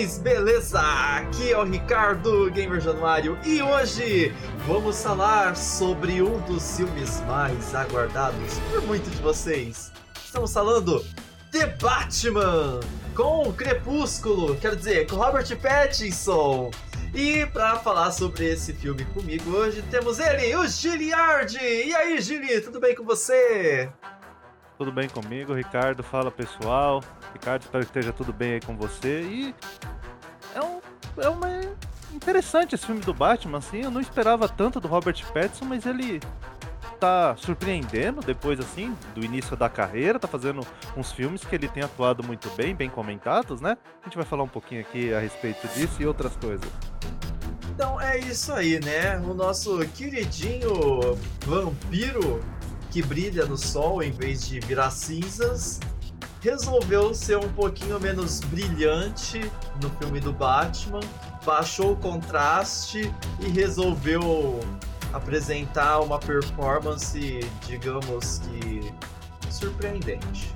vocês? Beleza? Aqui é o Ricardo Gamer Januário e hoje vamos falar sobre um dos filmes mais aguardados por muitos de vocês. Estamos falando The Batman com Crepúsculo, quero dizer, com Robert Pattinson. E para falar sobre esse filme comigo hoje temos ele, o Giliard. E aí, Gili, tudo bem com você? Tudo bem comigo, Ricardo? Fala pessoal. Ricardo, espero que esteja tudo bem aí com você. E é um, é uma interessante esse filme do Batman, assim. Eu não esperava tanto do Robert Pattinson, mas ele tá surpreendendo depois, assim, do início da carreira. Tá fazendo uns filmes que ele tem atuado muito bem, bem comentados, né? A gente vai falar um pouquinho aqui a respeito disso e outras coisas. Então é isso aí, né? O nosso queridinho vampiro que brilha no sol em vez de virar cinzas resolveu ser um pouquinho menos brilhante no filme do Batman, baixou o contraste e resolveu apresentar uma performance, digamos que surpreendente.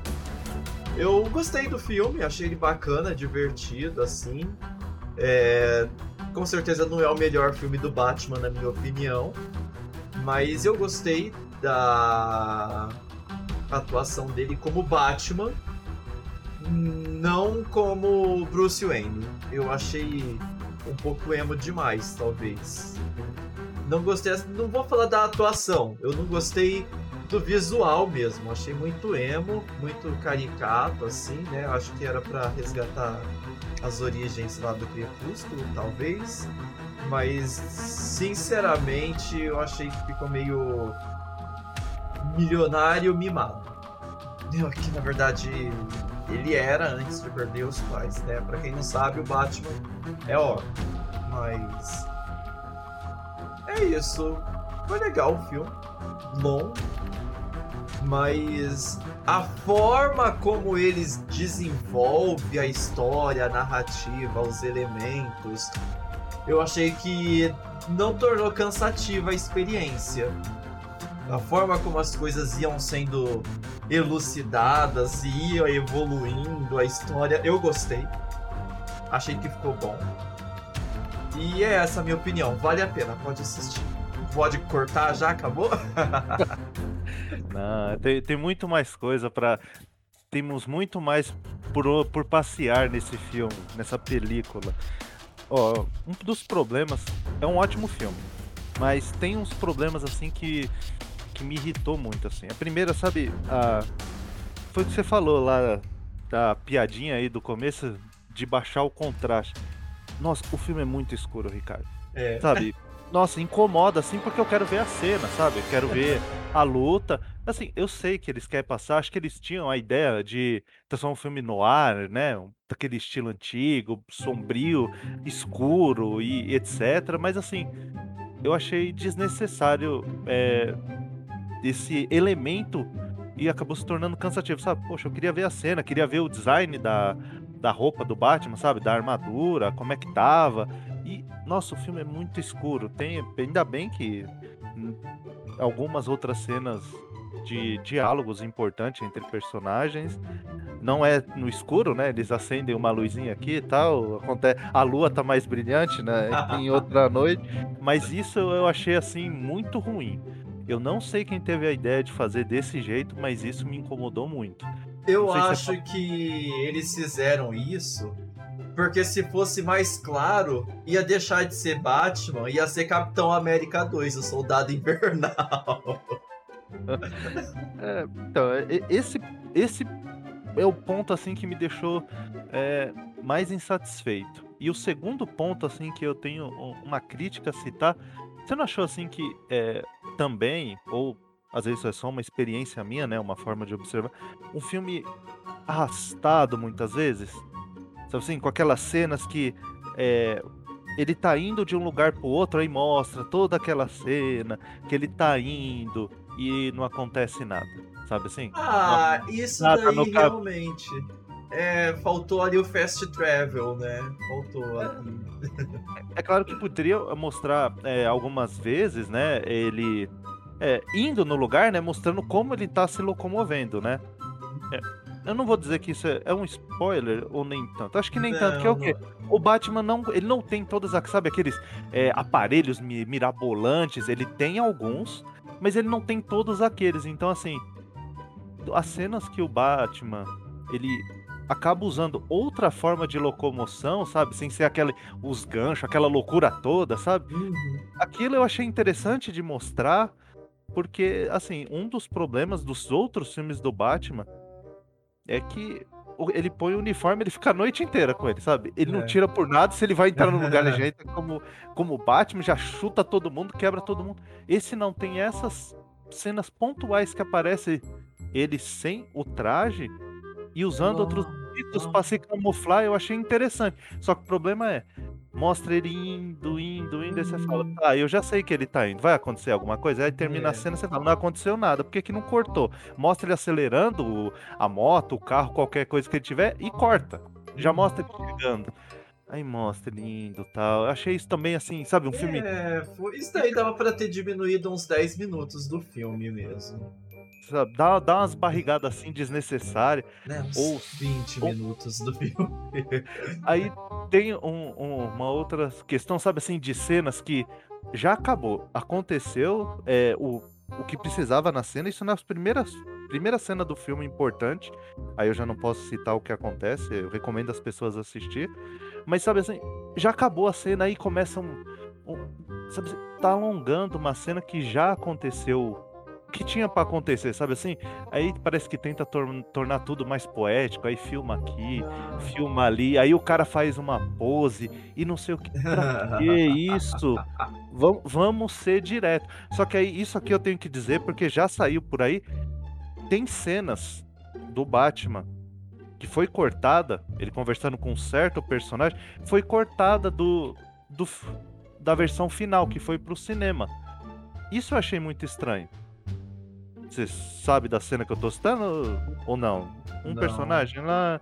Eu gostei do filme, achei ele bacana, divertido, assim. É, com certeza não é o melhor filme do Batman, na minha opinião. Mas eu gostei da atuação dele como Batman, não como Bruce Wayne. Eu achei um pouco emo demais, talvez. Não gostei, não vou falar da atuação, eu não gostei do visual mesmo. Achei muito emo, muito caricato, assim, né? Acho que era para resgatar as origens lá do Crepúsculo, talvez. Mas, sinceramente, eu achei que ficou meio milionário mimado. Que na verdade ele era antes de perder os pais, né? Pra quem não sabe, o Batman é óbvio. Mas. É isso. Foi legal o filme. Longo. Mas a forma como eles desenvolvem a história, a narrativa, os elementos, eu achei que não tornou cansativa a experiência a forma como as coisas iam sendo elucidadas e ia evoluindo a história, eu gostei. Achei que ficou bom. E é essa a minha opinião. Vale a pena, pode assistir. Pode cortar já? Acabou? Não, tem, tem muito mais coisa para Temos muito mais por, por passear nesse filme, nessa película. Ó, um dos problemas. É um ótimo filme. Mas tem uns problemas assim que que me irritou muito, assim. A primeira, sabe, a... foi o que você falou lá, da piadinha aí do começo, de baixar o contraste. Nossa, o filme é muito escuro, Ricardo. É. Sabe? Nossa, incomoda, assim, porque eu quero ver a cena, sabe? Eu quero ver a luta. Assim, eu sei que eles querem passar, acho que eles tinham a ideia de transformar um filme no ar, né? Daquele estilo antigo, sombrio, escuro e etc. Mas assim, eu achei desnecessário é, esse elemento e acabou se tornando cansativo, sabe? Poxa, eu queria ver a cena, queria ver o design da, da roupa do Batman, sabe? Da armadura, como é que tava. E, nossa, o filme é muito escuro. Tem, ainda bem que algumas outras cenas de diálogos importantes entre personagens. Não é no escuro, né? Eles acendem uma luzinha aqui e tal. Acontece, a lua tá mais brilhante, né? Em outra noite. Mas isso eu achei assim muito ruim. Eu não sei quem teve a ideia de fazer desse jeito, mas isso me incomodou muito. Eu acho se... que eles fizeram isso porque se fosse mais claro, ia deixar de ser Batman, ia ser Capitão América 2, o Soldado Invernal. é, então, esse, esse é o ponto assim que me deixou é, mais insatisfeito. E o segundo ponto assim que eu tenho uma crítica a citar você não achou assim que é, também, ou às vezes é só uma experiência minha, né? Uma forma de observar, um filme arrastado muitas vezes? Sabe assim, com aquelas cenas que é, ele tá indo de um lugar pro outro, aí mostra toda aquela cena que ele tá indo e não acontece nada. Sabe assim? Ah, isso nada daí realmente. É, faltou ali o fast travel, né? Faltou ali. É claro que poderia mostrar é, algumas vezes, né? Ele é, indo no lugar, né? Mostrando como ele tá se locomovendo, né? É, eu não vou dizer que isso é, é um spoiler ou nem tanto. Acho que nem Não, tanto, que é o quê? não. O Batman não, ele não tem todas, as- sabe aqueles é, aparelhos mi- mirabolantes, ele tem alguns, mas ele não tem todos aqueles. Então assim, as cenas que o Batman, ele acaba usando outra forma de locomoção, sabe? Sem ser aquele os ganchos, aquela loucura toda, sabe? Uhum. Aquilo eu achei interessante de mostrar, porque, assim, um dos problemas dos outros filmes do Batman é que ele põe o uniforme ele fica a noite inteira com ele, sabe? Ele não É. tira por nada, se ele vai entrar no lugar, ele já entra como, como Batman, já chuta todo mundo, quebra todo mundo. Esse não tem essas cenas pontuais que aparece ele sem o traje e usando outros Ritos não. pra se camuflar, eu achei interessante. Só que o problema é, mostra ele indo, indo, indo, aí você fala, Hum. tá, eu já sei que ele tá indo, vai acontecer alguma coisa? Aí termina É. a cena, você fala, não aconteceu nada, por que que não cortou? Mostra ele acelerando a moto, o carro, qualquer coisa que ele tiver, e corta. Já Uhum. mostra ele chegando. Aí mostra ele indo e tal. Eu achei isso também, assim, sabe, um filme... É, isso daí dava pra ter diminuído uns 10 minutos do filme mesmo. Sabe, dá, dá umas barrigadas assim desnecessárias. Né? Uns Ou- 20 ou- minutos do filme. Aí tem um- um- uma outra questão, sabe assim, de cenas que já acabou. Aconteceu é, o, o que precisava na cena, isso nas primeiras. Primeira cena do filme importante. Aí eu já não posso citar o que acontece, eu recomendo as pessoas assistir. Mas sabe assim, já acabou a cena aí começa um. um- sabe, assim, tá alongando uma cena que já aconteceu. Que tinha pra acontecer, sabe assim? Aí parece que tenta tor- tornar tudo mais poético, aí filma aqui, filma ali, aí o cara faz uma pose e não sei o que. Pra que isso? Vam- Vamos ser direto. Só que aí, isso aqui eu tenho que dizer, porque já saiu por aí. Tem cenas do Batman que foi cortada, ele conversando com um certo personagem, foi cortada do, do da versão final, que foi pro cinema. Isso eu achei muito estranho. Você sabe da cena que eu tô citando ou não? Um Não. personagem lá.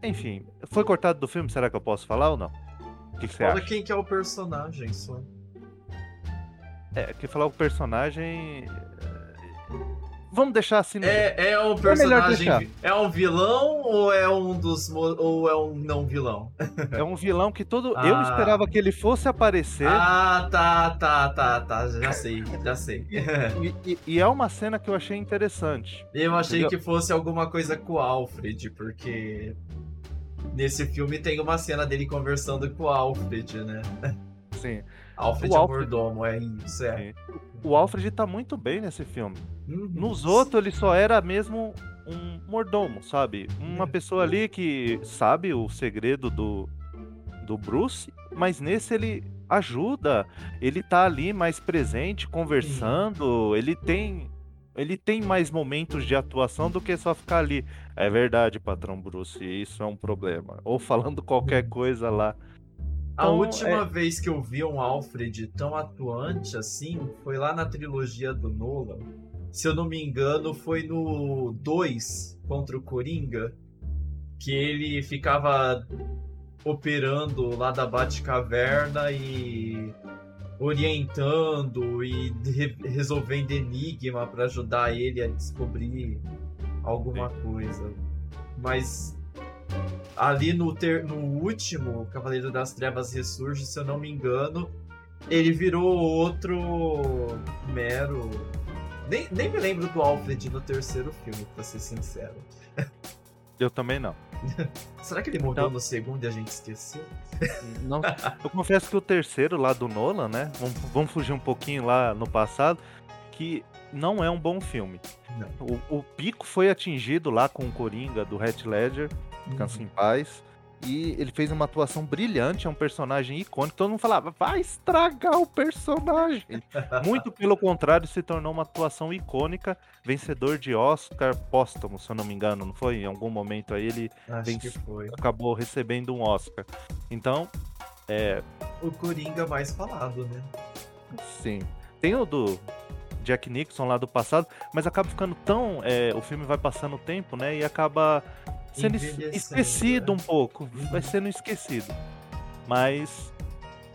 Enfim, foi cortado do filme, será que eu posso falar ou não? O que, que você Fala acha? quem que é o personagem só. É, que falar o personagem. É, Vamos deixar assim no. É, é um melhor personagem. deixar. É um vilão ou é um dos. ou é um não vilão? É um vilão que todo. Eu Ah. esperava que ele fosse aparecer. Ah, tá, tá, tá, tá. Já sei, já sei. E, e- e é uma cena que eu achei interessante. Eu achei Entendeu? que fosse alguma coisa com o Alfred, porque nesse filme tem uma cena dele conversando com o Alfred, né? Sim. Alfred O é o Alfred- mordomo, é isso, é. O Alfred tá muito bem nesse filme. Uhum. Nos outros, ele só era mesmo um mordomo, sabe? Uma É. pessoa ali que sabe o segredo do, do Bruce, mas nesse ele ajuda. Ele tá ali mais presente, conversando. Ele tem. Ele tem mais momentos de atuação do que só ficar ali. É verdade, patrão Bruce, isso é um problema. Ou falando qualquer coisa lá. A Então, última vez que eu vi um Alfred tão atuante assim foi lá na trilogia do Nolan. Se eu não me engano, foi no 2 contra o Coringa, que ele ficava operando lá da Batcaverna e orientando e re- resolvendo enigma para ajudar ele a descobrir alguma coisa. Mas ali no, ter, no último Cavaleiro das Trevas Ressurge, se eu não me engano, ele virou outro mero. Nem, nem me lembro do Alfred no terceiro filme, pra ser sincero. Eu também não. Será que ele morreu Não. no segundo e a gente esqueceu? Não, eu confesso que o terceiro lá do Nolan, né? Vamos, vamos fugir um pouquinho lá no passado, que não é um bom filme. O, o pico foi atingido lá com o Coringa do Heath Ledger, Descansa em Paz. E ele fez uma atuação brilhante, é um personagem icônico. Todo mundo falava, vai estragar o personagem. Muito pelo contrário, se tornou uma atuação icônica, vencedor de Oscar póstumo, se eu não me engano, não foi? Em algum momento aí ele foi. acabou recebendo um Oscar. Então, é, O Coringa mais falado, né? Sim. Tem o do Jack Nixon lá do passado, mas acaba ficando tão. é, o filme vai passando o tempo, né? E acaba sendo esquecido né? um pouco. Vai sendo esquecido. Mas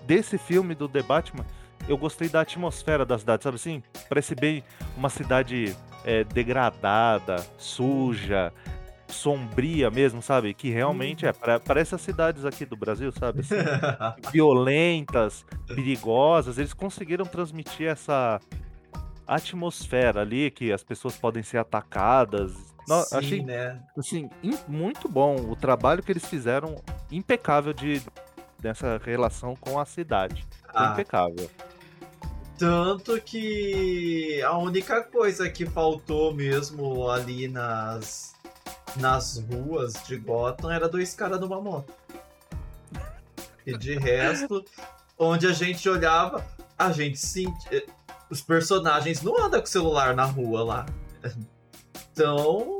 desse filme do The Batman, eu gostei da atmosfera da cidade, sabe assim? Parece bem uma cidade é, degradada, suja. sombria mesmo, sabe? Que realmente é, parece as cidades aqui do Brasil, sabe? Assim, violentas, perigosas. Eles conseguiram transmitir essa atmosfera ali, que as pessoas podem ser atacadas. Sim, achei, né? Assim, muito bom o trabalho que eles fizeram, impecável de dessa relação com a cidade. Ah. Impecável. Tanto que a única coisa que faltou mesmo ali nas, nas ruas de Gotham era dois caras numa moto. E de resto, onde a gente olhava, a gente sentia. Os personagens não andam com celular na rua lá. Então,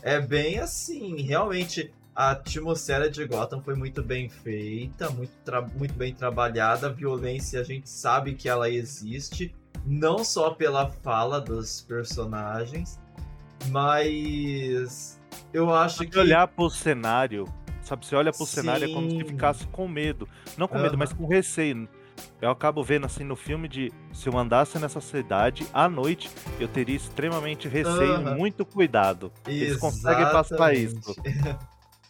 é bem assim. Realmente, a atmosfera de Gotham foi muito bem feita, muito, muito bem trabalhada. A violência a gente sabe que ela existe, não só pela fala dos personagens, mas eu acho que. olhar pro cenário, sabe? Você olha pro Sim. cenário é como se ficasse com medo. Não com medo, mas com receio. Eu acabo vendo assim no filme de se eu andasse nessa cidade à noite, eu teria extremamente receio, muito cuidado. Eles conseguem passar isso.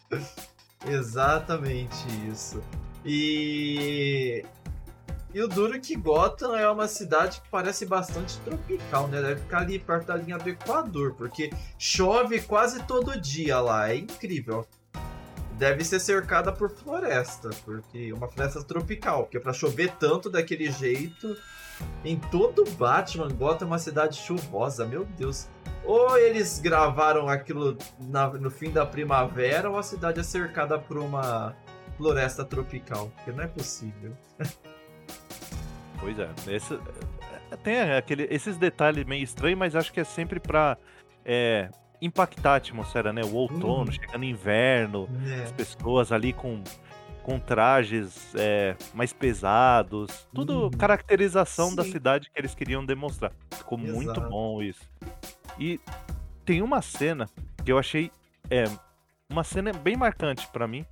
Exatamente isso. E. E o duro é que Gotham é uma cidade que parece bastante tropical, né? Deve ficar ali perto da linha do Equador, porque chove quase todo dia lá. É incrível. Deve ser cercada por floresta, porque uma floresta tropical, porque para chover tanto daquele jeito, em todo Batman, Gotham é uma cidade chuvosa, meu Deus. Ou eles gravaram aquilo na, no fim da primavera, ou a cidade é cercada por uma floresta tropical. Porque não é possível. Pois é. Esse, é, tem aquele, esses detalhes meio estranhos, mas acho que é sempre pra é, impactar a atmosfera, né? O outono, uhum. chegando inverno, é. as pessoas ali com, com trajes é, mais pesados. Tudo uhum. caracterização Sim. da cidade que eles queriam demonstrar. Ficou Exato. muito bom isso. E tem uma cena que eu achei é, uma cena bem marcante para mim,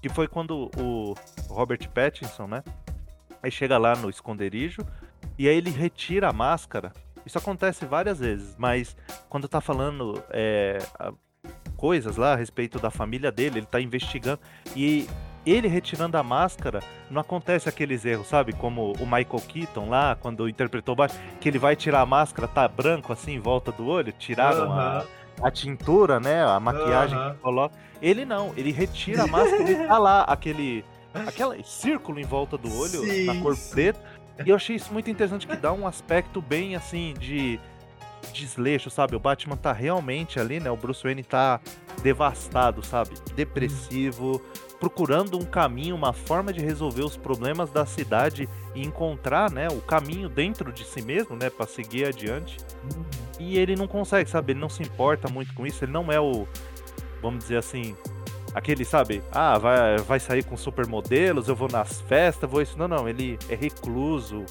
que foi quando o Robert Pattinson, né? Aí chega lá no esconderijo e aí ele retira a máscara. Isso acontece várias vezes, mas quando tá falando é, coisas lá a respeito da família dele, ele tá investigando e ele retirando a máscara, não acontece aqueles erros, sabe? Como o Michael Keaton lá, quando interpretou baixo, que ele vai tirar a máscara, tá branco assim em volta do olho, tiraram uh -huh. a, a tintura, né? A maquiagem uh -huh. que coloca. Ele não, ele retira a máscara e tá lá aquele, aquele círculo em volta do olho, sim, na cor preta. E eu achei isso muito interessante, que dá um aspecto bem assim de desleixo, sabe? O Batman tá realmente ali, né? O Bruce Wayne tá devastado, sabe? Depressivo, procurando um caminho, uma forma de resolver os problemas da cidade e encontrar, né, o caminho dentro de si mesmo, né, para seguir adiante. Uhum. E ele não consegue, sabe? Ele não se importa muito com isso. Ele não é o, vamos dizer assim, aquele, sabe? Ah, vai, vai sair com supermodelos, eu vou nas festas, vou isso. Não, não. Ele é recluso,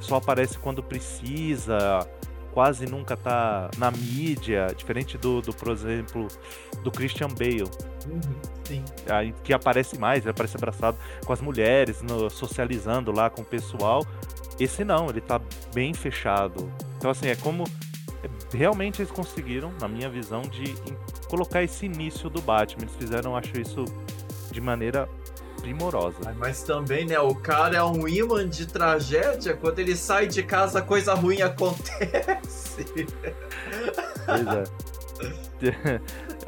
só aparece quando precisa quase nunca tá na mídia, diferente do, do por exemplo, do Christian Bale. Uhum, sim. Que aparece mais, ele aparece abraçado com as mulheres, no, socializando lá com o pessoal. Esse não, ele tá bem fechado. Então, assim, é como. Realmente eles conseguiram, na minha visão, de colocar esse início do Batman. Eles fizeram, acho isso, de maneira primorosa. Mas também, né, o cara é um imã de tragédia. Quando ele sai de casa, coisa ruim acontece. Pois é.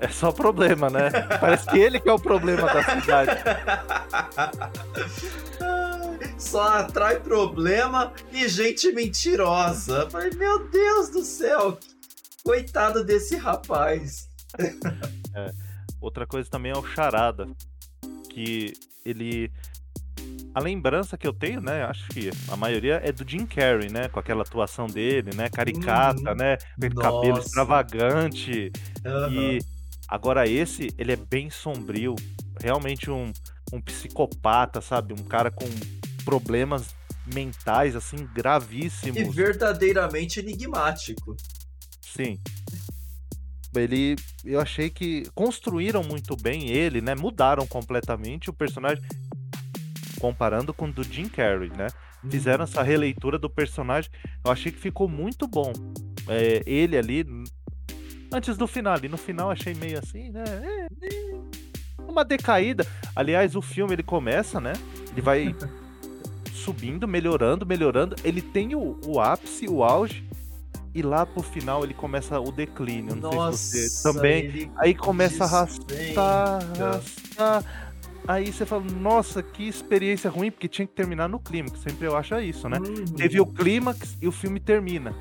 É só problema, né? Parece que ele que é o problema da cidade. Só atrai problema e gente mentirosa. Meu Deus do céu, coitado desse rapaz. É. Outra coisa também é o Charada, que ele a lembrança que eu tenho, né, acho que a maioria é do Jim Carrey, né, com aquela atuação dele, né, caricata, uhum. né, aquele cabelo extravagante. Uhum. E agora esse, ele é bem sombrio, realmente um, um psicopata, sabe, um cara com problemas mentais assim gravíssimos. E verdadeiramente enigmático. Sim ele eu achei que construíram muito bem ele, né? Mudaram completamente o personagem comparando com o do Jim Carrey, né? Fizeram essa releitura do personagem, eu achei que ficou muito bom. É, ele ali antes do final. E no final achei meio assim, né? É, uma decaída. Aliás, o filme ele começa, né? Ele vai subindo, melhorando, melhorando. Ele tem o, o ápice, o auge. E lá pro final ele começa o declínio. Não Nossa, sei se você também. Aí começa a arrastar, arrastar. Aí você fala, nossa, que experiência ruim, porque tinha que terminar no clímax. Sempre eu acho isso, né? Uhum. Teve o clímax e o filme termina.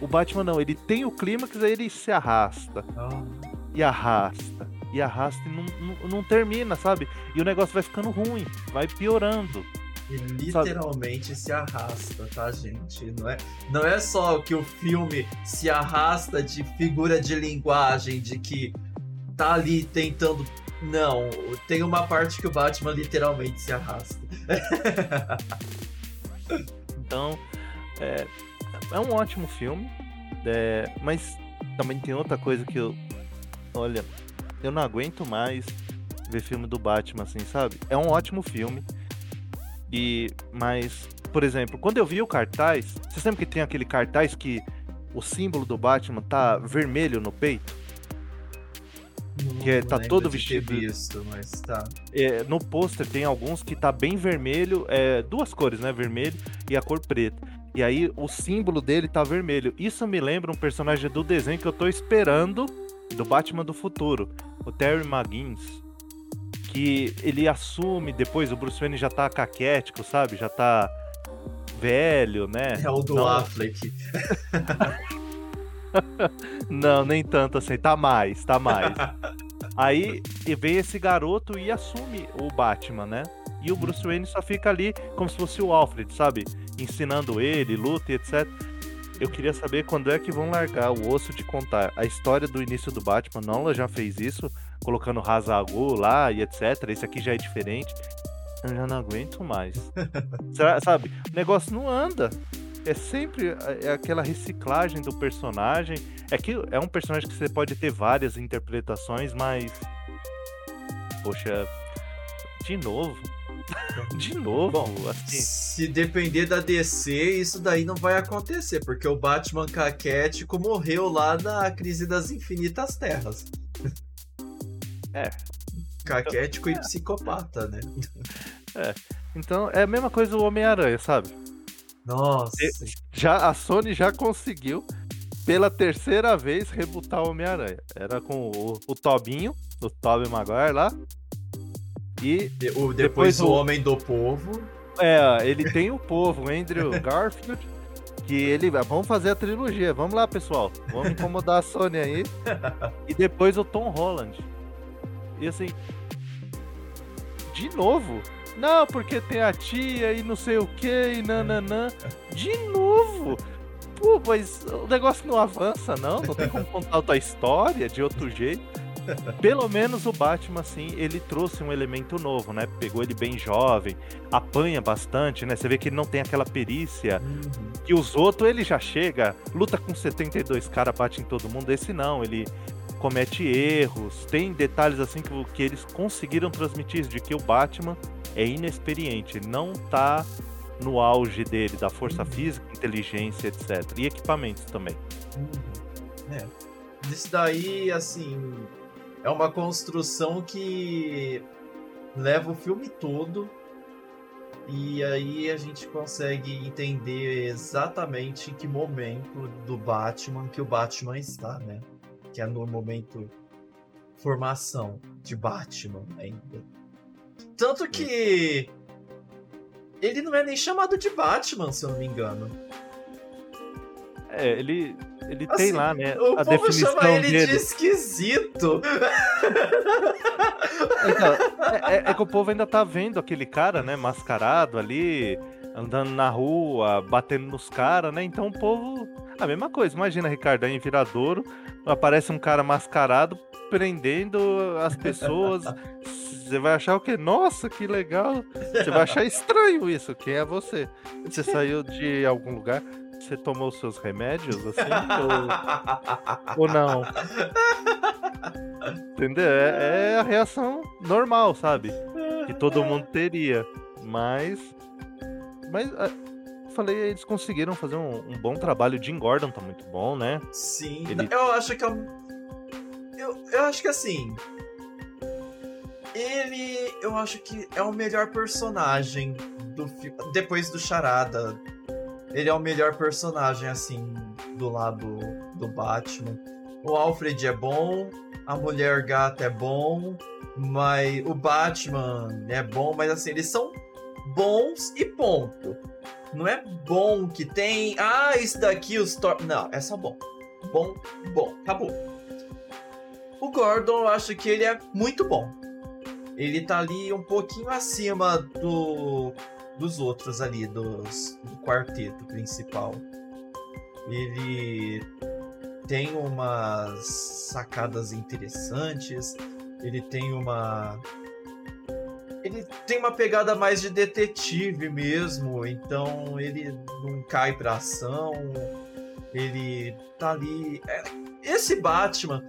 O Batman não, ele tem o clímax, aí ele se arrasta. Oh. E arrasta. E arrasta e não, não, não, termina, sabe? E o negócio vai ficando ruim, vai piorando. E literalmente sabe? se arrasta, tá, gente? Não é, não é só que o filme se arrasta de figura de linguagem, de que tá ali tentando. Não, tem uma parte que o Batman literalmente se arrasta. então, é, é um ótimo filme, é, mas também tem outra coisa que eu. Olha, eu não aguento mais ver filme do Batman, assim, sabe? É um ótimo filme. E. Mas, por exemplo, quando eu vi o cartaz, você lembra que tem aquele cartaz que o símbolo do Batman tá vermelho no peito? Não que é, tá todo vestido. Visto, mas tá. É, no pôster tem alguns que tá bem vermelho, é, duas cores, né? Vermelho e a cor preta. E aí o símbolo dele tá vermelho. Isso me lembra um personagem do desenho que eu tô esperando do Batman do futuro, o Terry McGuinness. Que ele assume depois, o Bruce Wayne já tá caquético, sabe? Já tá velho, né? É o do Não... Affleck. Não, nem tanto assim, tá mais, tá mais. Aí vem esse garoto e assume o Batman, né? E o Bruce Wayne só fica ali como se fosse o Alfred, sabe? Ensinando ele, luta e etc. Eu queria saber quando é que vão largar o osso de contar a história do início do Batman. Não, ela já fez isso, colocando Hazagul lá e etc. Esse aqui já é diferente. Eu já não aguento mais. Será, sabe? O negócio não anda. É sempre é aquela reciclagem do personagem. É que é um personagem que você pode ter várias interpretações, mas. Poxa, de novo. De novo, Bom, assim. Se depender da DC, isso daí não vai acontecer, porque o Batman caquético morreu lá na crise das infinitas terras. É. Caquético então, e é. psicopata, né? É. Então é a mesma coisa do Homem-Aranha, sabe? Nossa. Já, a Sony já conseguiu, pela terceira vez, rebutar o Homem-Aranha. Era com o, o Tobinho, o Tobey Maguire lá, e o, depois, depois o, o Homem do Povo. É, ele tem o povo, Andrew Garfield. Que ele. Vamos fazer a trilogia. Vamos lá, pessoal. Vamos incomodar a Sony aí. E depois o Tom Holland. E assim. De novo. Não, porque tem a tia e não sei o que e nananã. De novo. Pô, mas o negócio não avança, não. Não tem como contar outra história de outro jeito. Pelo menos o Batman, assim, ele trouxe um elemento novo, né? Pegou ele bem jovem, apanha bastante, né? Você vê que ele não tem aquela perícia uhum. que os outros, ele já chega, luta com 72 caras, bate em todo mundo. Esse não, ele comete erros, tem detalhes assim que, que eles conseguiram transmitir de que o Batman é inexperiente, não tá no auge dele, da força uhum. física, inteligência, etc. E equipamentos também. Uhum. É. Isso daí, assim, é uma construção que leva o filme todo e aí a gente consegue entender exatamente que momento do Batman que o Batman está, né? Que é no momento formação de Batman ainda. Tanto que ele não é nem chamado de Batman, se eu não me engano. É, ele ele assim, tem lá, né? O a povo definição chama ele dele. de esquisito. Então, é, é, é, que o povo ainda tá vendo aquele cara, né, mascarado ali, andando na rua, batendo nos caras, né? Então o povo. A mesma coisa, imagina, Ricardo, aí em Viradouro, aparece um cara mascarado prendendo as pessoas. Você vai achar o quê? Nossa, que legal! Você vai achar estranho isso. Quem é você? Você saiu de algum lugar? Você tomou seus remédios, assim? ou... ou não? Entendeu? É, é, a reação normal, sabe? Que todo mundo teria. Mas. Mas. É, falei, eles conseguiram fazer um, um bom trabalho. O Jim Gordon tá muito bom, né? Sim, Ele... eu acho que é eu, eu acho que assim. Ele, eu acho que é o melhor personagem do filme. Depois do Charada. Ele é o melhor personagem, assim, do lado do Batman. O Alfred é bom, a Mulher Gata é bom, mas o Batman é bom, mas assim, eles são bons e ponto. Não é bom que tem. Ah, isso daqui os tor Não, é só bom. Bom, bom, acabou. O Gordon, eu acho que ele é muito bom. Ele tá ali um pouquinho acima do dos outros ali, dos, do quarteto principal. Ele tem umas sacadas interessantes, ele tem uma ele tem uma pegada mais de detetive mesmo, então ele não cai pra ação, ele tá ali. É, esse Batman,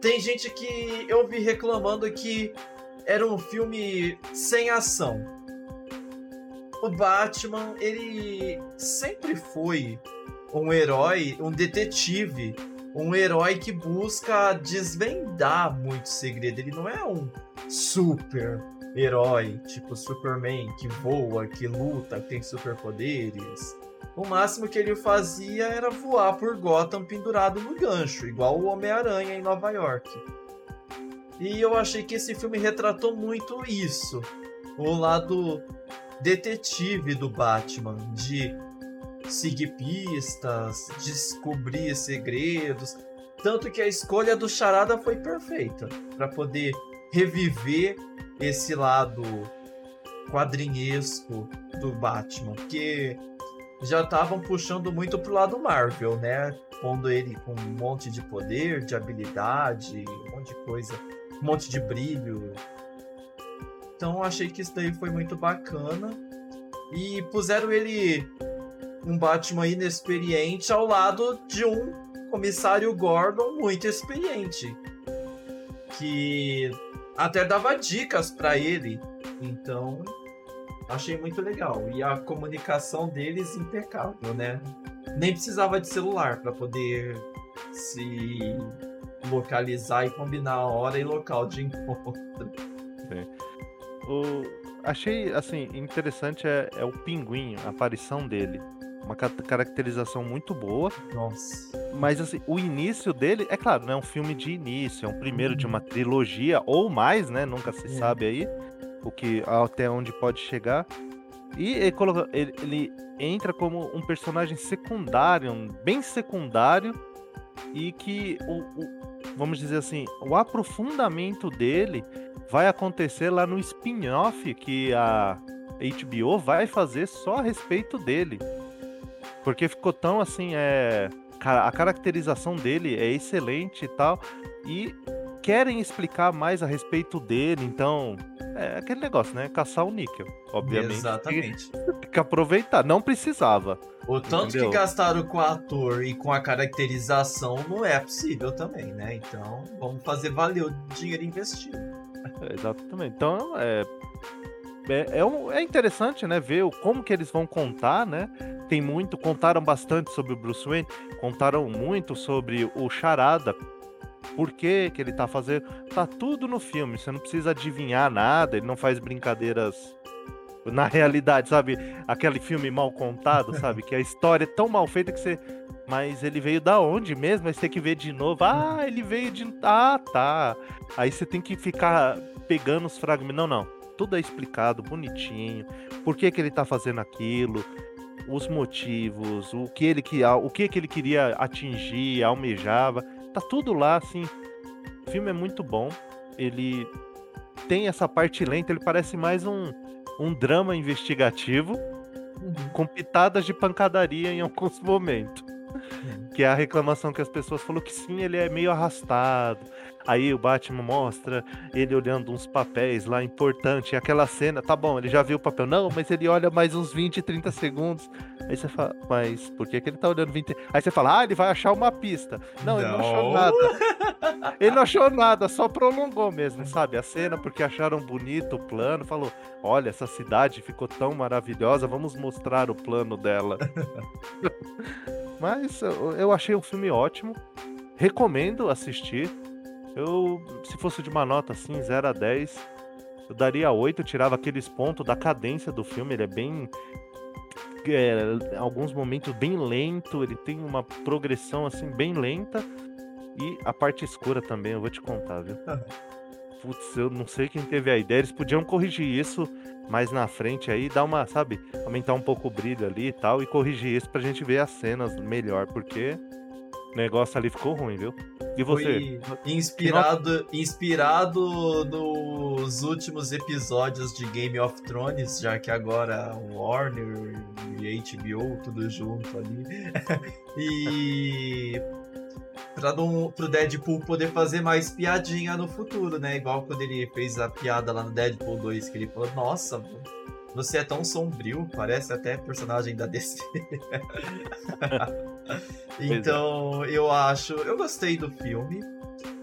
tem gente que eu vi reclamando que era um filme sem ação. O Batman, ele sempre foi um herói, um detetive, um herói que busca desvendar muito segredo. Ele não é um super herói, tipo Superman, que voa, que luta, que tem superpoderes. O máximo que ele fazia era voar por Gotham pendurado no gancho, igual o Homem-Aranha em Nova York. E eu achei que esse filme retratou muito isso. O lado detetive do Batman, de seguir pistas, descobrir segredos. Tanto que a escolha do Charada foi perfeita para poder reviver esse lado quadrinhesco do Batman, porque já estavam puxando muito pro lado Marvel, né? Pondo ele com um monte de poder, de habilidade, um monte de coisa, um monte de brilho. Então achei que isso daí foi muito bacana. E puseram ele um Batman inexperiente ao lado de um comissário Gordon muito experiente. Que até dava dicas para ele. Então, achei muito legal. E a comunicação deles impecável, né? Nem precisava de celular para poder se localizar e combinar a hora e local de encontro. Sim. O... Achei assim interessante é, é o pinguim, a aparição dele uma caracterização muito boa. Nossa. Mas assim, o início dele, é claro, não é um filme de início, é um primeiro de uma trilogia ou mais, né? Nunca se é. sabe aí o que até onde pode chegar. E ele, coloca, ele, ele entra como um personagem secundário, um bem secundário, e que o, o, vamos dizer assim, o aprofundamento dele vai acontecer lá no spin-off que a HBO vai fazer só a respeito dele. Porque ficou tão assim, é. A caracterização dele é excelente e tal. E querem explicar mais a respeito dele, então. É aquele negócio, né? Caçar o níquel, obviamente. Exatamente. Tem que aproveitar. Não precisava. O tanto entendeu? que gastaram com o ator e com a caracterização não é possível também, né? Então, vamos fazer valer o dinheiro investido. É, exatamente. Então, é, é, é, um, é interessante, né, ver como que eles vão contar, né? Tem muito, contaram bastante sobre o Bruce Wayne, contaram muito sobre o Charada, por que que ele tá fazendo, tá tudo no filme, você não precisa adivinhar nada, ele não faz brincadeiras na realidade, sabe? Aquele filme mal contado, sabe? Que a história é tão mal feita que você mas ele veio da onde mesmo? Aí você tem que ver de novo. Ah, ele veio de. Ah, tá. Aí você tem que ficar pegando os fragmentos. Não, não tudo é explicado bonitinho, por que, que ele tá fazendo aquilo, os motivos, o que ele que o que, que ele queria atingir, almejava, tá tudo lá assim. O filme é muito bom. Ele tem essa parte lenta, ele parece mais um, um drama investigativo uhum. com pitadas de pancadaria em alguns momentos. Que é a reclamação que as pessoas falou que sim, ele é meio arrastado. Aí o Batman mostra ele olhando uns papéis lá importante, aquela cena, tá bom, ele já viu o papel. Não, mas ele olha mais uns 20, 30 segundos. Aí você fala, mas por que, que ele tá olhando 20? Aí você fala, ah, ele vai achar uma pista. Não, não. ele não achou nada. ele não achou nada, só prolongou mesmo, sabe? A cena, porque acharam bonito o plano, falou: olha, essa cidade ficou tão maravilhosa, vamos mostrar o plano dela. mas eu achei um filme ótimo. Recomendo assistir. Eu, se fosse de uma nota assim, 0 a 10, eu daria 8, tirava aqueles pontos da cadência do filme, ele é bem. É, alguns momentos bem lento, ele tem uma progressão assim bem lenta. E a parte escura também, eu vou te contar, viu? Putz, eu não sei quem teve a ideia. Eles podiam corrigir isso mais na frente aí, dar uma, sabe, aumentar um pouco o brilho ali e tal, e corrigir isso pra gente ver as cenas melhor, porque o negócio ali ficou ruim, viu? E você? Foi inspirado, inspirado nos últimos episódios de Game of Thrones, já que agora Warner e HBO tudo junto ali. e pra não, pro Deadpool poder fazer mais piadinha no futuro, né? Igual quando ele fez a piada lá no Deadpool 2, que ele falou, nossa, você é tão sombrio, parece até personagem da DC. então, eu acho, eu gostei do filme.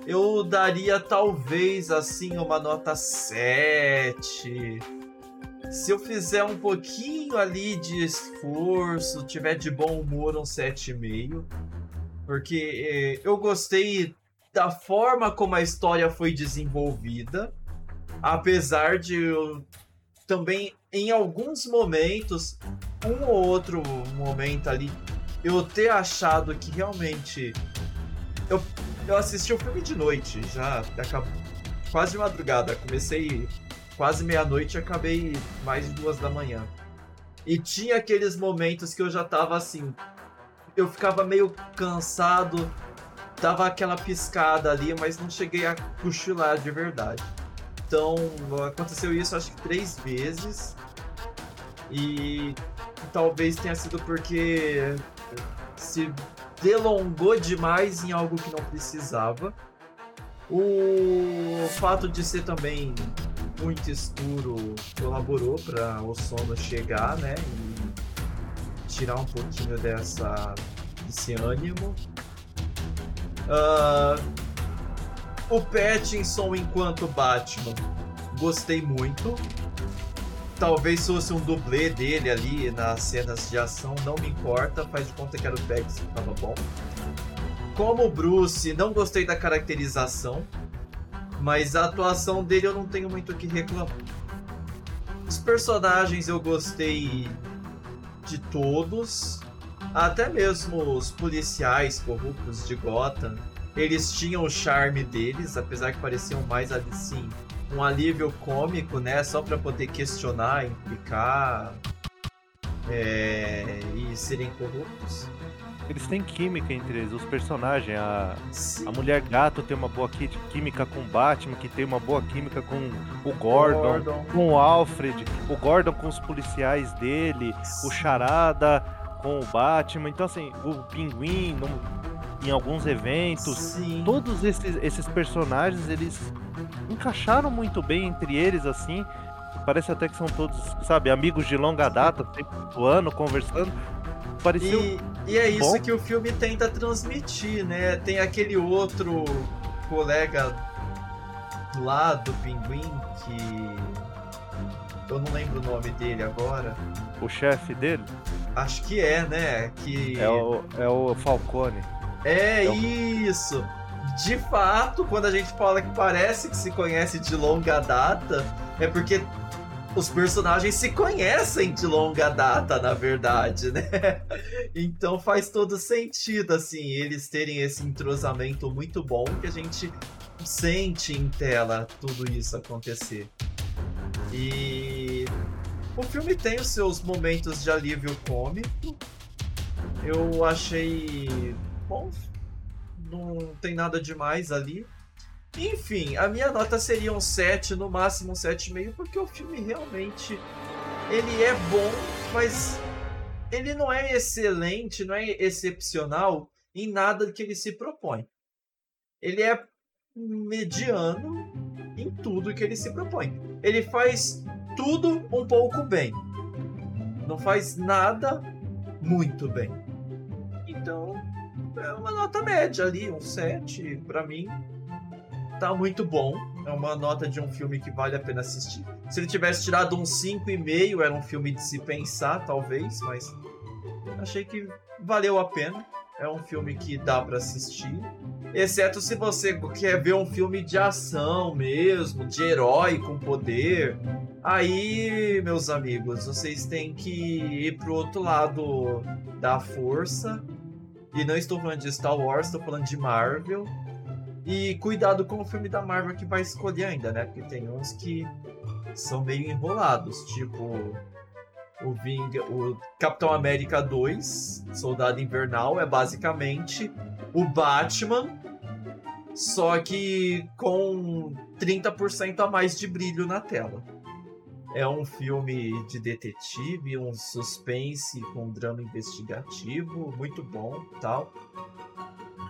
Eu daria talvez assim uma nota 7. Se eu fizer um pouquinho ali de esforço, tiver de bom humor, um 7,5. Porque eh, eu gostei da forma como a história foi desenvolvida, apesar de eu também, em alguns momentos, um ou outro momento ali, eu ter achado que realmente. Eu, eu assisti o filme de noite, já acabou, quase de madrugada. Comecei quase meia-noite e acabei mais de duas da manhã. E tinha aqueles momentos que eu já tava assim, eu ficava meio cansado, dava aquela piscada ali, mas não cheguei a cochilar de verdade. Então, aconteceu isso acho que três vezes. E talvez tenha sido porque se delongou demais em algo que não precisava. O fato de ser também muito escuro colaborou para o sono chegar, né? E tirar um pouquinho dessa, desse ânimo. Uh, o Pattinson enquanto Batman, gostei muito. Talvez fosse um dublê dele ali nas cenas de ação, não me importa, faz de conta que era o Pattinson, tava bom. Como Bruce, não gostei da caracterização, mas a atuação dele eu não tenho muito o que reclamar. Os personagens eu gostei de todos, até mesmo os policiais corruptos de Gotham, eles tinham o charme deles, apesar que pareciam mais assim um alívio cômico, né, só para poder questionar, implicar é, e serem corruptos. Eles têm química entre eles, os personagens. A, a mulher gato tem uma boa química com o Batman, que tem uma boa química com o Gordon, Gordon. com o Alfred, o Gordon com os policiais dele, Sim. o Charada com o Batman. Então, assim, o Pinguim no, em alguns eventos. Sim. Todos esses, esses personagens, eles encaixaram muito bem entre eles, assim. Parece até que são todos, sabe, amigos de longa data, sempre atuando, conversando pareceu. E, e é isso bom. que o filme tenta transmitir, né? Tem aquele outro colega lá do Pinguim que. Eu não lembro o nome dele agora. O chefe dele? Acho que é, né? Que... É, o, é o Falcone. É, é o... isso! De fato, quando a gente fala que parece que se conhece de longa data, é porque os personagens se conhecem de longa data, na verdade, né? Então faz todo sentido, assim, eles terem esse entrosamento muito bom que a gente sente em tela tudo isso acontecer. E o filme tem os seus momentos de alívio cômico. Eu achei bom, não tem nada demais ali. Enfim, a minha nota seria um 7, no máximo um 7,5, porque o filme realmente ele é bom, mas ele não é excelente, não é excepcional em nada que ele se propõe. Ele é mediano em tudo que ele se propõe. Ele faz tudo um pouco bem. Não faz nada muito bem. Então, é uma nota média ali, um 7 para mim tá muito bom. É uma nota de um filme que vale a pena assistir. Se ele tivesse tirado um 5,5, era um filme de se pensar, talvez, mas achei que valeu a pena. É um filme que dá para assistir. Exceto se você quer ver um filme de ação mesmo, de herói com poder. Aí, meus amigos, vocês têm que ir pro outro lado da força. E não estou falando de Star Wars, estou falando de Marvel. E cuidado com o filme da Marvel que vai escolher ainda, né? Porque tem uns que são meio enrolados, tipo o, Ving, o Capitão América 2, Soldado Invernal, é basicamente o Batman só que com 30% a mais de brilho na tela. É um filme de detetive, um suspense com drama investigativo, muito bom, tal.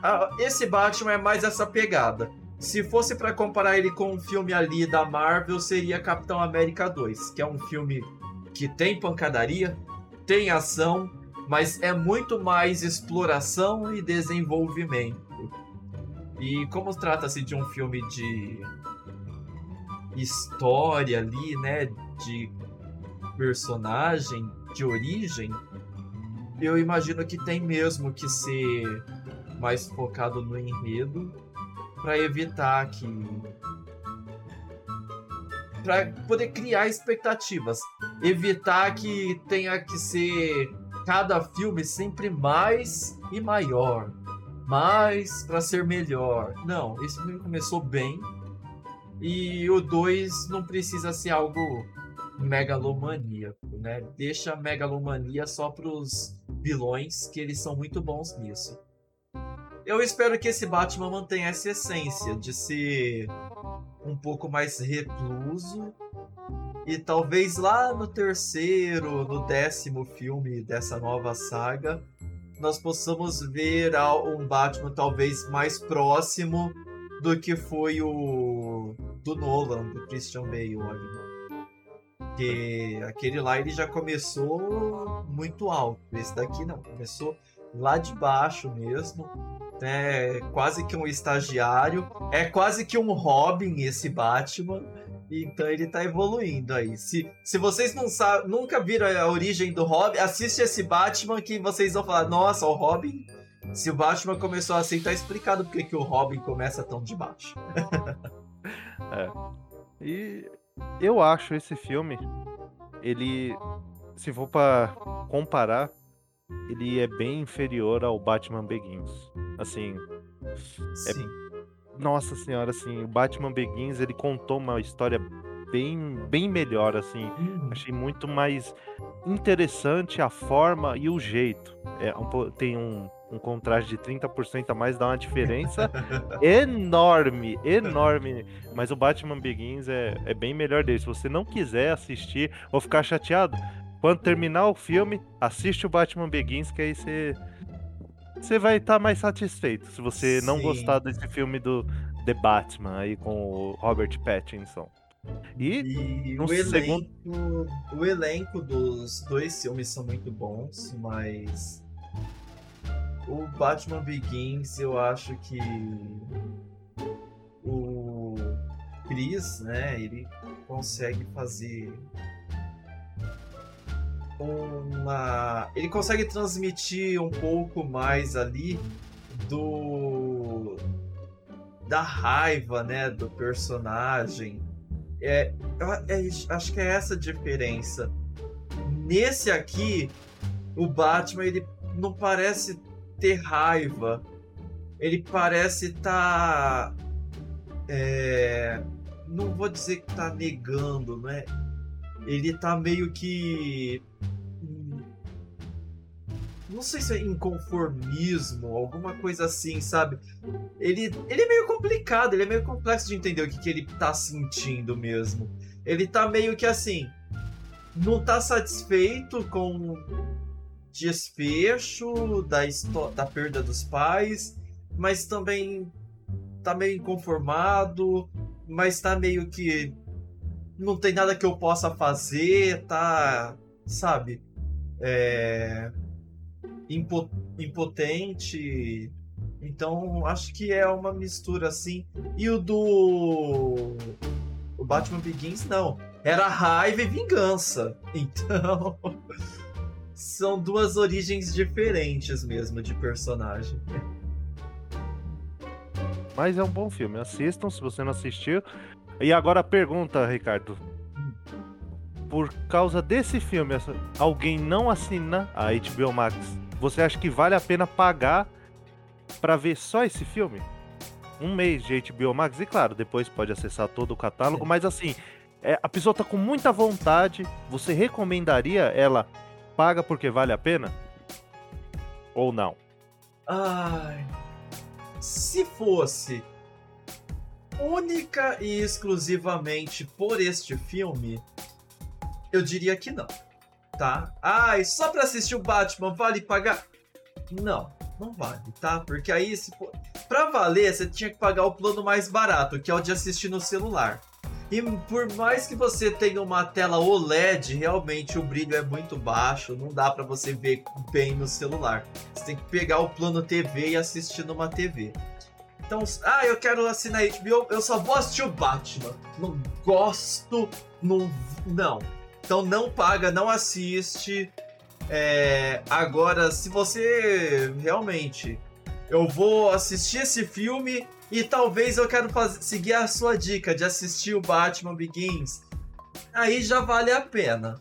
Ah, esse Batman é mais essa pegada. Se fosse para comparar ele com um filme ali da Marvel, seria Capitão América 2, que é um filme que tem pancadaria, tem ação, mas é muito mais exploração e desenvolvimento. E como trata-se de um filme de história ali, né, de personagem, de origem, eu imagino que tem mesmo que ser mais focado no enredo para evitar que para poder criar expectativas, evitar que tenha que ser cada filme sempre mais e maior, mais para ser melhor. Não, esse filme começou bem. E o 2 não precisa ser algo megalomaníaco, né? Deixa a megalomania só pros vilões, que eles são muito bons nisso. Eu espero que esse Batman mantenha essa essência de ser um pouco mais recluso. E talvez lá no terceiro, no décimo filme dessa nova saga, nós possamos ver um Batman talvez mais próximo do que foi o do Nolan, do Christian Bale ali. Porque aquele lá ele já começou muito alto. Esse daqui não, começou lá de baixo mesmo. É quase que um estagiário. É quase que um Robin esse Batman. Então ele tá evoluindo aí. Se, se vocês não sabem, nunca viram a origem do Robin, assiste esse Batman que vocês vão falar: nossa, o Robin. Se o Batman começou assim, tá explicado porque que o Robin começa tão de baixo. é. E eu acho esse filme, ele, se for para comparar, ele é bem inferior ao Batman Begins. Assim, é nossa senhora, assim, o Batman Begins, ele contou uma história bem, bem melhor, assim. Uhum. Achei muito mais interessante a forma e o jeito. É, um, tem um, um contraste de 30% a mais, dá uma diferença enorme, enorme. Mas o Batman Begins é, é bem melhor dele. Se você não quiser assistir ou ficar chateado, quando terminar o filme, assiste o Batman Begins, que aí você você vai estar tá mais satisfeito se você Sim. não gostar desse filme do The Batman aí com o Robert Pattinson. E, e o, segundo... elenco, o elenco dos dois filmes são muito bons, mas o Batman Begins eu acho que o Chris, né, ele consegue fazer uma. Ele consegue transmitir um pouco mais ali do. da raiva, né? Do personagem. É, é, acho que é essa a diferença. Nesse aqui, o Batman ele não parece ter raiva. Ele parece estar. Tá, é, não vou dizer que tá negando, né? Ele tá meio que não sei se é inconformismo, alguma coisa assim, sabe? Ele, ele é meio complicado, ele é meio complexo de entender o que, que ele tá sentindo mesmo. Ele tá meio que assim, não tá satisfeito com desfecho da, da perda dos pais, mas também tá meio inconformado, mas tá meio que não tem nada que eu possa fazer, tá, sabe? É impotente. Então, acho que é uma mistura assim. E o do. O Batman Begins, não. Era raiva e vingança. Então. são duas origens diferentes mesmo de personagem. Mas é um bom filme. Assistam se você não assistiu. E agora a pergunta, Ricardo. Por causa desse filme, alguém não assina a HBO Max? Você acha que vale a pena pagar para ver só esse filme? Um mês de HBO Max, e claro, depois pode acessar todo o catálogo, mas assim, é, a pessoa tá com muita vontade, você recomendaria ela paga porque vale a pena? Ou não? Ai. Se fosse única e exclusivamente por este filme, eu diria que não. Tá? Ai, só pra assistir o Batman vale pagar? Não, não vale, tá? Porque aí, se for... pra valer, você tinha que pagar o plano mais barato, que é o de assistir no celular. E por mais que você tenha uma tela OLED, realmente o brilho é muito baixo, não dá para você ver bem no celular. Você tem que pegar o plano TV e assistir numa TV. Então, ah, eu quero assinar HBO, eu só vou assistir o Batman. Não gosto, não. Não. Então não paga, não assiste. É, agora, se você realmente. Eu vou assistir esse filme e talvez eu quero fazer, seguir a sua dica de assistir o Batman Begins. Aí já vale a pena.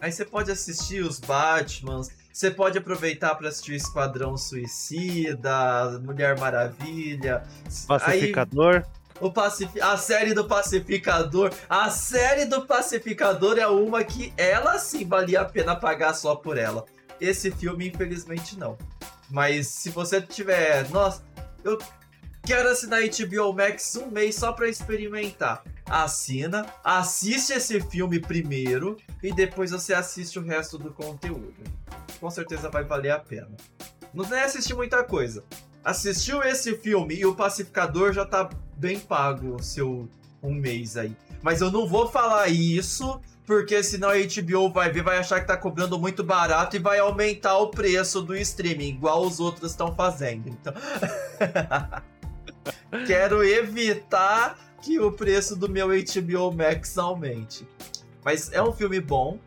Aí você pode assistir os Batmans, você pode aproveitar para assistir Esquadrão Suicida, Mulher Maravilha, Pacificador. Aí, o Pacif a série do Pacificador. A série do Pacificador é uma que ela sim valia a pena pagar só por ela. Esse filme, infelizmente, não. Mas se você tiver. Nossa, eu Quero assinar HBO Max um mês só para experimentar. Assina, assiste esse filme primeiro e depois você assiste o resto do conteúdo. Com certeza vai valer a pena. Não nem assistir muita coisa. Assistiu esse filme e o Pacificador já tá bem pago o seu um mês aí. Mas eu não vou falar isso porque senão a HBO vai ver, vai achar que tá cobrando muito barato e vai aumentar o preço do streaming, igual os outros estão fazendo. Então. Quero evitar que o preço do meu HBO Max aumente. Mas é um filme bom.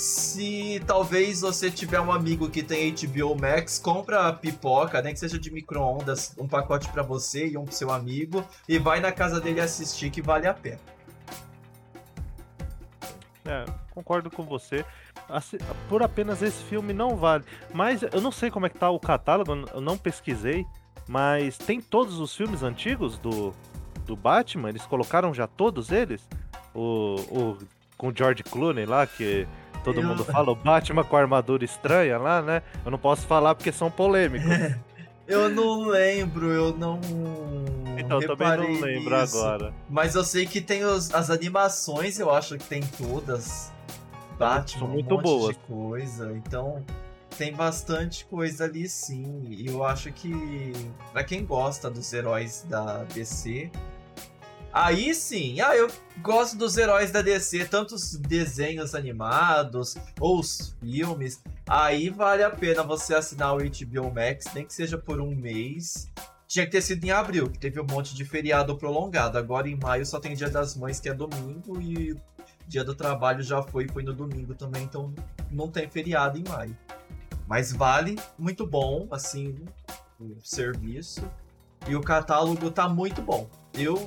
Se talvez você tiver um amigo que tem HBO Max, compra pipoca, nem que seja de micro-ondas, um pacote para você e um pro seu amigo, e vai na casa dele assistir que vale a pena. É, concordo com você. Por apenas esse filme não vale. Mas eu não sei como é que tá o catálogo, eu não pesquisei. Mas tem todos os filmes antigos do, do Batman? Eles colocaram já todos eles? O, o com o George Clooney lá, que todo eu... mundo fala, o Batman com a armadura estranha lá, né? Eu não posso falar porque são polêmicos. eu não lembro, eu não. Então, eu também não lembro nisso. agora. Mas eu sei que tem os, as animações, eu acho que tem todas. Batman, são muito um boas. coisa. Então, tem bastante coisa ali sim. E eu acho que para quem gosta dos heróis da DC, aí sim, ah, eu gosto dos heróis da DC, tanto os desenhos animados ou os filmes. Aí vale a pena você assinar o HBO Max, nem que seja por um mês. Tinha que ter sido em abril, que teve um monte de feriado prolongado. Agora em maio só tem Dia das Mães, que é domingo, e Dia do Trabalho já foi, foi no domingo também, então não tem feriado em maio. Mas vale, muito bom, assim, o serviço. E o catálogo tá muito bom. Eu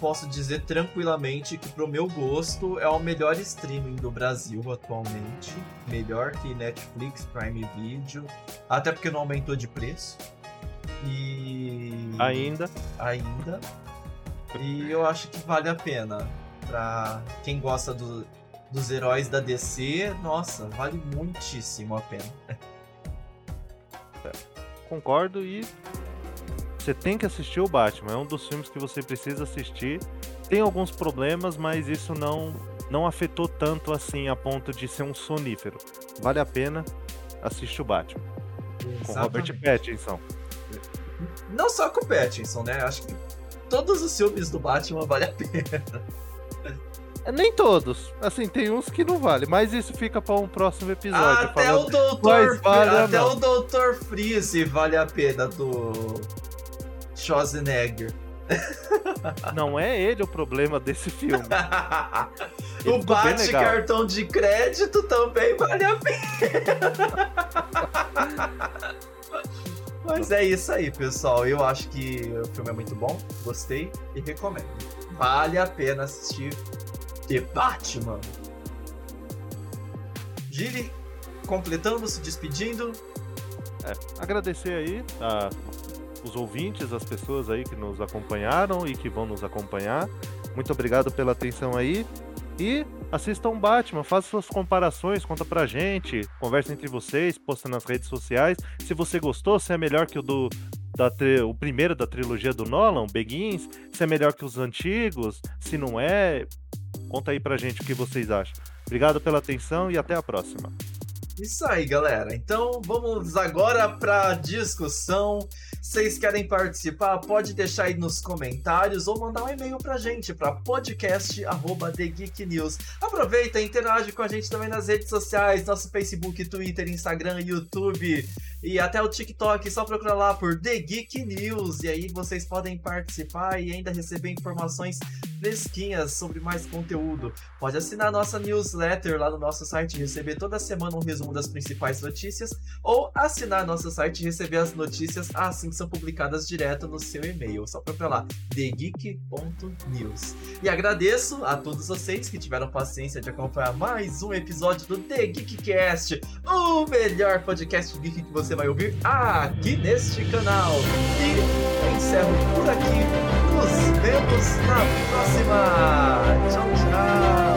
posso dizer tranquilamente que pro meu gosto é o melhor streaming do Brasil atualmente. Melhor que Netflix, Prime Video. Até porque não aumentou de preço. E. Ainda. Ainda. E eu acho que vale a pena. Pra quem gosta do, dos heróis da DC, nossa, vale muitíssimo a pena. Concordo e você tem que assistir o Batman, é um dos filmes que você precisa assistir. Tem alguns problemas, mas isso não não afetou tanto assim a ponto de ser um sonífero. Vale a pena assistir o Batman. Exatamente. Com Robert Pattinson. Não só com o Pattinson, né? Acho que todos os filmes do Batman vale a pena. Nem todos. Assim, tem uns que não vale, mas isso fica para um próximo episódio. Até falando... o Doutor vale Até o Doutor Freeze vale a pena do Schwarzenegger. Não é ele o problema desse filme. o bate cartão de crédito também vale a pena. Mas é isso aí, pessoal. Eu acho que o filme é muito bom, gostei e recomendo. Vale a pena assistir The Batman. Gili, completando, se despedindo. É, agradecer aí a, os ouvintes, as pessoas aí que nos acompanharam e que vão nos acompanhar. Muito obrigado pela atenção aí. E assistam Batman, façam suas comparações, conta pra gente, conversa entre vocês, posta nas redes sociais. Se você gostou, se é melhor que o do da o primeiro da trilogia do Nolan, Begins, se é melhor que os antigos, se não é, conta aí pra gente o que vocês acham. Obrigado pela atenção e até a próxima. Isso aí, galera. Então vamos agora para discussão. Vocês querem participar? Pode deixar aí nos comentários ou mandar um e-mail pra gente para podcast@thegeeknews. Aproveita e interage com a gente também nas redes sociais, nosso Facebook, Twitter, Instagram, YouTube e até o TikTok. Só procura lá por The Geek News e aí vocês podem participar e ainda receber informações fresquinhas sobre mais conteúdo. Pode assinar nossa newsletter lá no nosso site e receber toda semana um resumo das principais notícias, ou assinar nosso site e receber as notícias assim que são publicadas direto no seu e-mail. Só para lá, thegeek.news. E agradeço a todos vocês que tiveram paciência de acompanhar mais um episódio do The Geekcast, o melhor podcast geek que você vai ouvir aqui neste canal. E encerro por aqui. Nos vemos na próxima. Tchau,